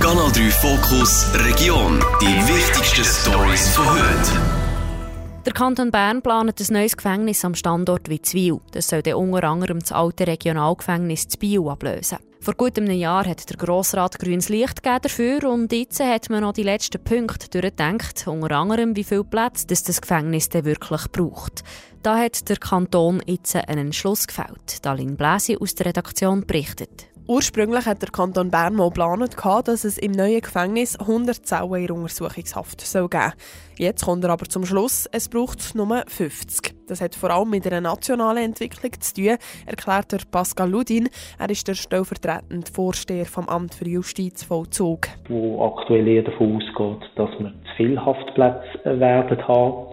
Kanal 3 Fokus Region. Die wichtigsten Stories von heute. Der Kanton Bern plant ein neues Gefängnis am Standort Witzwil. Das soll dann unter anderem das alte Regionalgefängnis zu Biel ablösen. Vor gut einem Jahr hat der Grossrat grünes Licht dafür und jetzt hat man noch die letzten Punkte durchgedacht, unter anderem wie viel Platz das, das Gefängnis denn wirklich braucht. Da hat der Kanton jetzt einen Entschluss gefällt. Dalin Bläsi aus der Redaktion berichtet. Ursprünglich hat der Kanton Bern mal geplant, dass es im neuen Gefängnis 100 Zellen in Untersuchungshaft soll geben Jetzt kommt er aber zum Schluss, es braucht nur 50. Das hat vor allem mit einer nationalen Entwicklung zu tun, erklärt der Pascal Ludin. Er ist der stellvertretende Vorsteher vom Amt für Justizvollzug. Wo aktuell eher davon ausgeht, dass wir zu viele Haftplätze werden haben.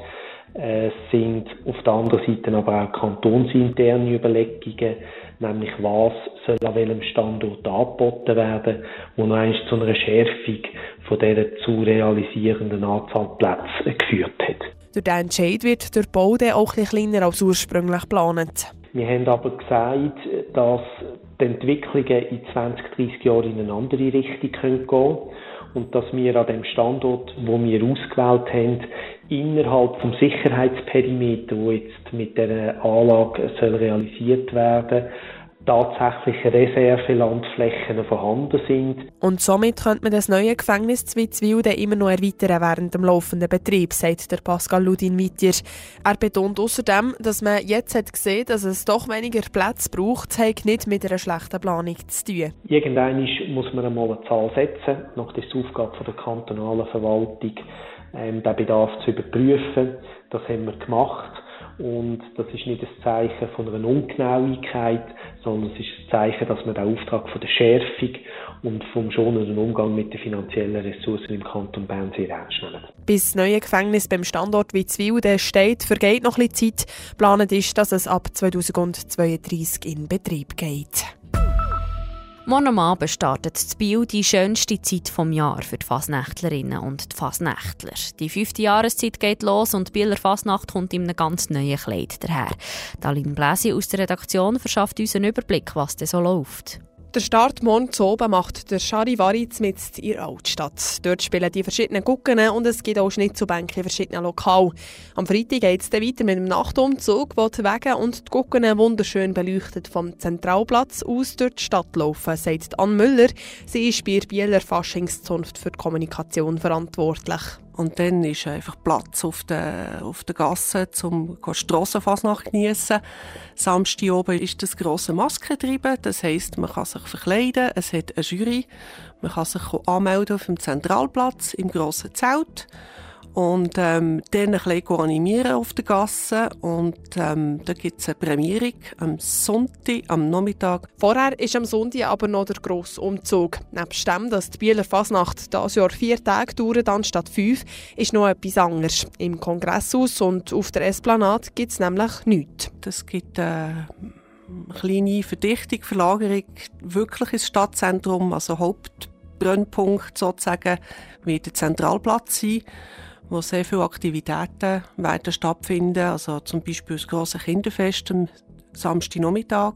Es sind auf der anderen Seite aber auch kantonsinterne Überlegungen, nämlich was soll an welchem Standort angeboten werden, wo noch einmal zu einer Schärfung von dieser zu realisierenden Anzahl Plätze geführt hat. Durch diesen Entscheid wird der Bau dann auch etwas kleiner als ursprünglich geplant. Wir haben aber gesagt, dass die Entwicklungen in 20, 30 Jahren in eine andere Richtung gehen können und dass wir an dem Standort, wo wir ausgewählt haben, innerhalb vom Sicherheitsperimeter, wo jetzt mit der Anlage soll realisiert werden, tatsächlich Reservelandflächen vorhanden sind. Und somit könnte man das neue Gefängnis Zwitzwil immer noch erweitern während dem laufenden Betrieb, sagt der Pascal Ludin weiter. Er betont außerdem, dass man jetzt hat gesehen, dass es doch weniger Platz braucht, hat nicht mit einer schlechten Planung zu tun. Irgendwann muss man einmal eine Zahl setzen. Nach der Aufgabe der kantonalen Verwaltung, ähm, den Bedarf zu überprüfen. Das haben wir gemacht. Und das ist nicht ein Zeichen von einer Ungenauigkeit, sondern es ist ein Zeichen, dass man den Auftrag von der Schärfung und vom schonenden Umgang mit den finanziellen Ressourcen im Kanton Bern sehr ernst nehmen. Bis das neue Gefängnis beim Standort Witzwil steht, vergeht noch ein bisschen Zeit. Geplant ist, dass es ab 2032 in Betrieb geht. Morgen am Abend startet das Bio die schönste Zeit vom Jahr für die Fasnächtlerinnen und die Fasnächtler. Die fünfte Jahreszeit geht los und die Bieler Fasnacht kommt in einem ganz neuen Kleid daher. Dalin Bläsi aus der Redaktion verschafft uns einen Überblick, was denn so läuft. Der Start morgen zu oben macht der Charivari mit in der Altstadt. Dort spielen die verschiedenen Gucken und es gibt auch Schnitzelbänke in verschiedenen Lokalen. Am Freitag geht es weiter mit dem Nachtumzug, wo die Wege und die Gucken wunderschön beleuchtet vom Zentralplatz aus durch die Stadt laufen, sagt Ann Müller. Sie ist bei der Bieler Faschingszunft für die Kommunikation verantwortlich. Und dann ist einfach Platz auf der, auf der Gasse, um Strassenfasnacht geniessen. Samstag oben ist das grosse Maskentreiben. Das heisst, man kann sich verkleiden. Es hat eine Jury. Man kann sich anmelden auf dem Zentralplatz im grossen Zelt und ähm, dann ein bisschen animieren auf der Gasse und ähm, da gibt es eine Prämierung am Sonntag, am Nachmittag. Vorher ist am Sonntag aber noch der grosse Umzug. Nebst dem, dass die Bieler Fasnacht dieses Jahr vier Tage dauert anstatt fünf, ist noch etwas anderes. Im Kongresshaus und auf der Esplanade gibt es nämlich nichts. Es gibt eine kleine Verdichtung, Verlagerung wirklich ins Stadtzentrum, also Hauptbrennpunkt sozusagen, wird der Zentralplatz sein wo sehr viele Aktivitäten werden stattfinden. Also zum Beispiel das große Kinderfest am Samstagnachmittag.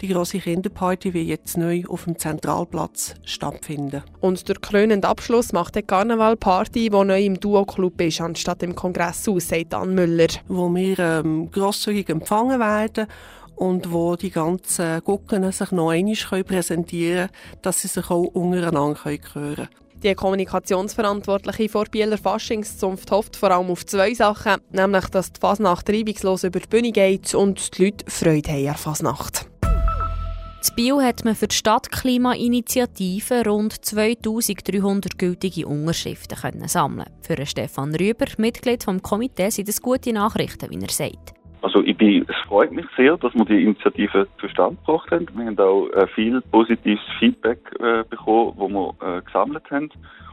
Die große Kinderparty wird jetzt neu auf dem Zentralplatz stattfinden. Und der krönende Abschluss macht die Karnevalparty, die neu im Duo-Club ist, anstatt im Kongresshaus, sagt Ann Müller. Wo wir ähm, grosszügig empfangen werden und wo die ganzen Gucken sich noch einmal präsentieren können, dass sie sich auch untereinander hören können. Die Kommunikationsverantwortliche vor Bieler Faschingszunft hofft vor allem auf zwei Sachen, nämlich, dass die Fasnacht reibungslos über die Bühne geht und die Leute Freude haben an Fasnacht. In Bio hat man für die Stadtklimainitiative rund 2300 gültige Unterschriften sammeln. Für Stefan Rüber, Mitglied des Komitees, sind das gute Nachrichten, wie er sagt. Also ich bin, es freut mich sehr, dass wir die Initiative zustande gebracht haben. Wir haben auch äh, viel positives Feedback äh, bekommen, wo wir äh, gesammelt haben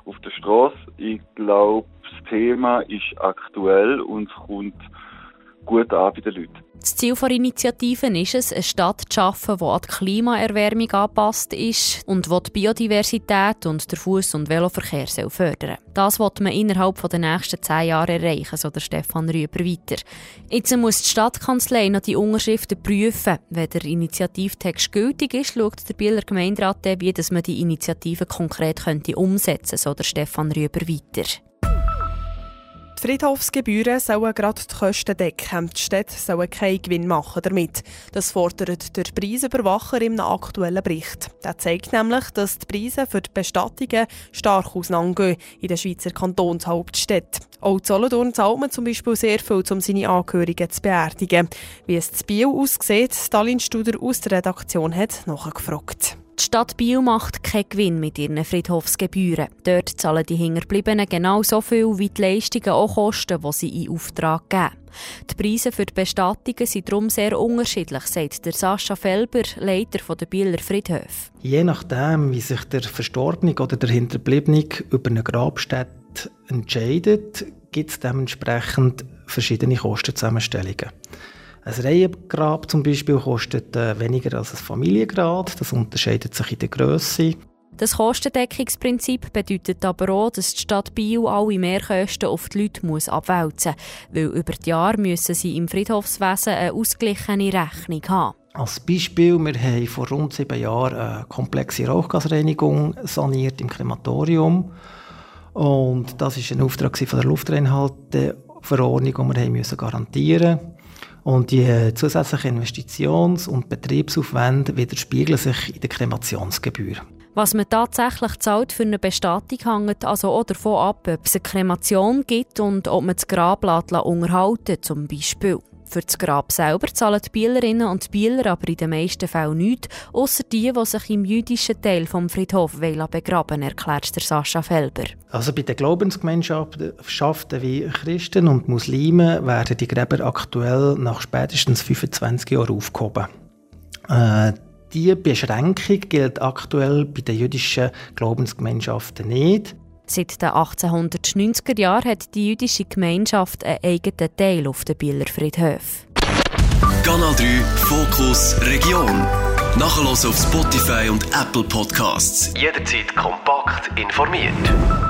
auf der Straße. Ich glaube, das Thema ist aktuell und kommt gut an bei den Leuten. Das Ziel der Initiative ist es, eine Stadt zu schaffen, die an die Klimaerwärmung angepasst ist und die, die Biodiversität und den Fuß- und Veloverkehr fördern soll. Das wird man innerhalb der nächsten zehn Jahre erreichen, so der Stefan Rüber weiter. Jetzt muss die Stadtkanzlei noch die Unterschriften prüfen. Wenn der Initiativtext gültig ist, schaut der Bieler Gemeinderat wie man die Initiative konkret könnte umsetzen könnte, so der Stefan Rüber weiter. Die Friedhofsgebühren sollen gerade die Kosten decken. Die Städte sollen keinen Gewinn machen damit. Das fordert der Preisüberwacher im aktuellen Bericht. Der zeigt nämlich, dass die Preise für die Bestattungen stark auseinandergehen in den Schweizer Kantonshauptstädten. Auch Solothurn zahlt man zum Beispiel sehr viel, um seine Angehörigen zu beerdigen. Wie es zu Biel aussieht, Stalin Studer aus der Redaktion hat nachgefragt. Die Stadt Biel macht keinen Gewinn mit ihren Friedhofsgebühren. Dort zahlen die Hinterbliebenen genauso viel, wie die Leistungen auch kosten, die sie in Auftrag geben. Die Preise für die Bestattungen sind darum sehr unterschiedlich, sagt der Sascha Felber, Leiter der Bieler Friedhöfe. Je nachdem, wie sich der Verstorbene oder der Hinterbliebene über eine Grabstätte entscheidet, gibt es dementsprechend verschiedene Kostenzusammenstellungen. Ein Reihengrab zum Beispiel kostet äh, weniger als ein Familiengrab. Das unterscheidet sich in der Größe. Das Kostendeckungsprinzip bedeutet aber auch, dass die Stadt Biel alle Mehrkosten auf die Leute muss abwälzen muss, weil über die Jahre müssen sie im Friedhofswesen eine ausgeglichene Rechnung haben. Als Beispiel, wir haben vor rund sieben Jahren eine komplexe Rauchgasreinigung saniert im Krematorium. Und das war ein Auftrag von der Luftreinhalteverordnung, die wir garantieren mussten. Und die zusätzlichen Investitions- und Betriebsaufwände widerspiegeln sich in der Kremationsgebühr. Was man tatsächlich zahlt für eine Bestattung, hängt also auch davon ab, ob es eine Kremation gibt und ob man das Grablatt unterhalten zum Beispiel. Für das Grab selber zahlen die Bielerinnen und die Bieler aber in den meisten Fällen nichts, außer die, die sich im jüdischen Teil vom Friedhof begraben erklärt der Sascha Felber. Also bei den Glaubensgemeinschaften wie Christen und Muslime werden die Gräber aktuell nach spätestens 25 Jahren aufgehoben. Äh, diese Beschränkung gilt aktuell bei den jüdischen Glaubensgemeinschaften nicht. Seit den 1890er Jahren hat die jüdische Gemeinschaft einen eigenen Teil auf den Bieler Friedhof. Kanal 3 Fokus Region. Nachher auf Spotify und Apple Podcasts. Jederzeit kompakt informiert.